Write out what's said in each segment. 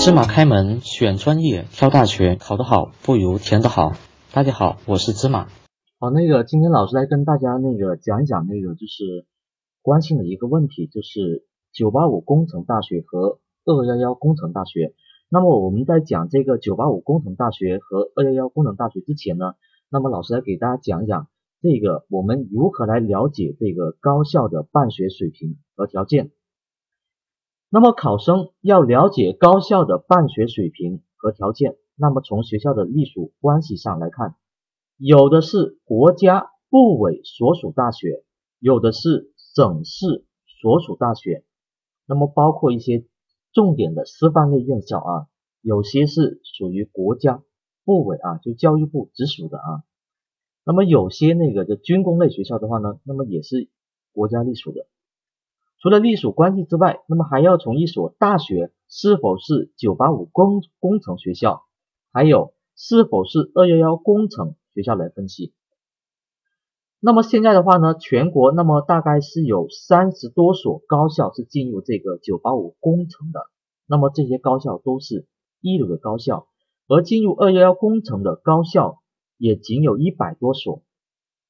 芝麻开门，选专业，挑大学，考得好不如填得好。大家好，我是芝麻。好，那个今天老师来跟大家那个讲一讲那个就是关心的一个问题，就是985工程大学和211工程大学。那么我们在讲这个985工程大学和211工程大学之前呢，那么老师来给大家讲一讲这个我们如何来了解这个高校的办学水平和条件。那么考生要了解高校的办学水平和条件，那么从学校的隶属关系上来看，有的是国家部委所属大学，有的是省市所属大学，那么包括一些重点的师范类院校啊，有些是属于国家部委啊，就教育部直属的啊，那么有些那个就军工类学校的话呢，那么也是国家隶属的。除了隶属关系之外，那么还要从一所大学是否是985工工程学校，还有是否是211工程学校来分析。那么现在的话呢，全国那么大概是有三十多所高校是进入这个985工程的，那么这些高校都是一流的高校，而进入211工程的高校也仅有一百多所，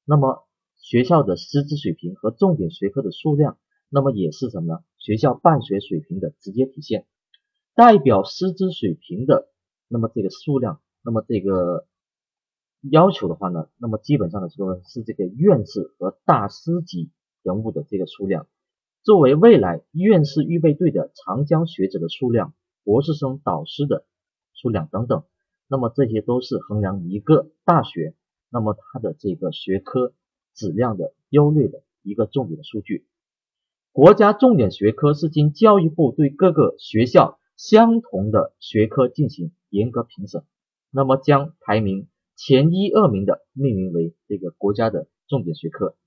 那么学校的师资水平和重点学科的数量。那么也是什么呢？学校办学水平的直接体现，代表师资水平的，那么这个数量，那么这个要求的话呢，那么基本上的说是这个院士和大师级人物的这个数量，作为未来院士预备队的长江学者的数量，博士生导师的数量等等，那么这些都是衡量一个大学，那么它的这个学科质量的优劣的一个重点的数据。国家重点学科是经教育部对各个学校相同的学科进行严格评审，那么将排名前一二名的命名为这个国家的重点学科。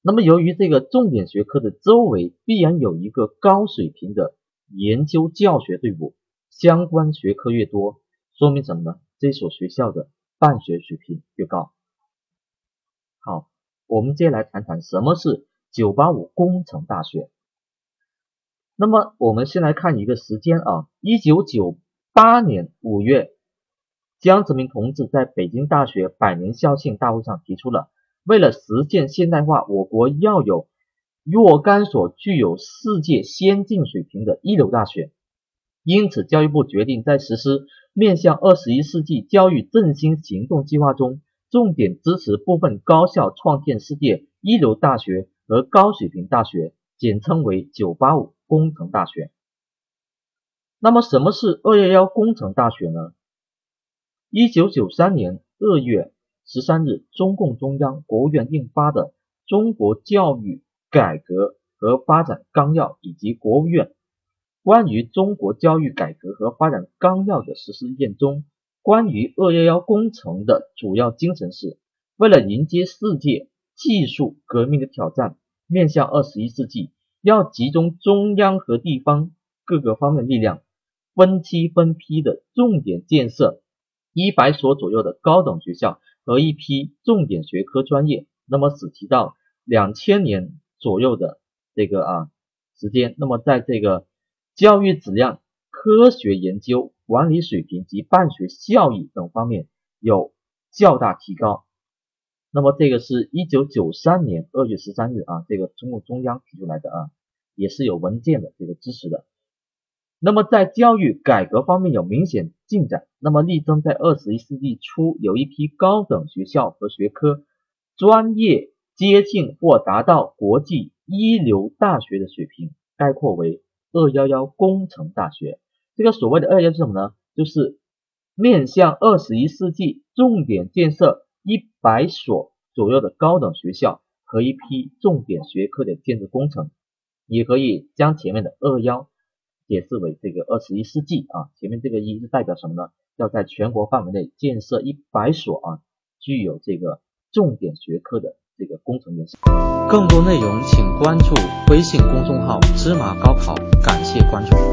那么由于这个重点学科的周围必然有一个高水平的研究教学队伍，相关学科越多，说明什么呢？这所学校的办学水平越高。好，我们接下来谈谈什么是。九八五工程大学。那么我们先来看一个时间啊，一九九八年五月，江泽民同志在北京大学百年校庆大会上提出了，为了实现现代化，我国要有若干所具有世界先进水平的一流大学。因此，教育部决定在实施面向二十一世纪教育振兴行动计划中，重点支持部分高校创建世界一流大学。和高水平大学，简称为985工程大学。那么什么是211工程大学呢？1993年2月13日，中共中央、国务院印发的《中国教育改革和发展纲要》以及国务院关于中国教育改革和发展纲要的实施意见中，关于211工程的主要精神是，为了迎接世界技术革命的挑战。面向二十一世纪，要集中中央和地方各个方面力量，分期分批的重点建设一百所左右的高等学校和一批重点学科专业。那么，只提到两千年左右的这个啊时间，那么在这个教育质量、科学研究、管理水平及办学效益等方面有较大提高。那么这个是一九九三年二月十三日啊，这个中共中央提出来的啊，也是有文件的这个支持的。那么在教育改革方面有明显进展，那么力争在二十一世纪初有一批高等学校和学科专业接近或达到国际一流大学的水平，概括为二幺幺工程大学。这个所谓的二幺是什么呢？就是面向二十一世纪重点建设。一百所左右的高等学校和一批重点学科的建设工程，也可以将前面的二幺解释为这个二十一世纪啊，前面这个一是代表什么呢？要在全国范围内建设一百所啊，具有这个重点学科的这个工程院校。更多内容请关注微信公众号芝麻高考，感谢关注。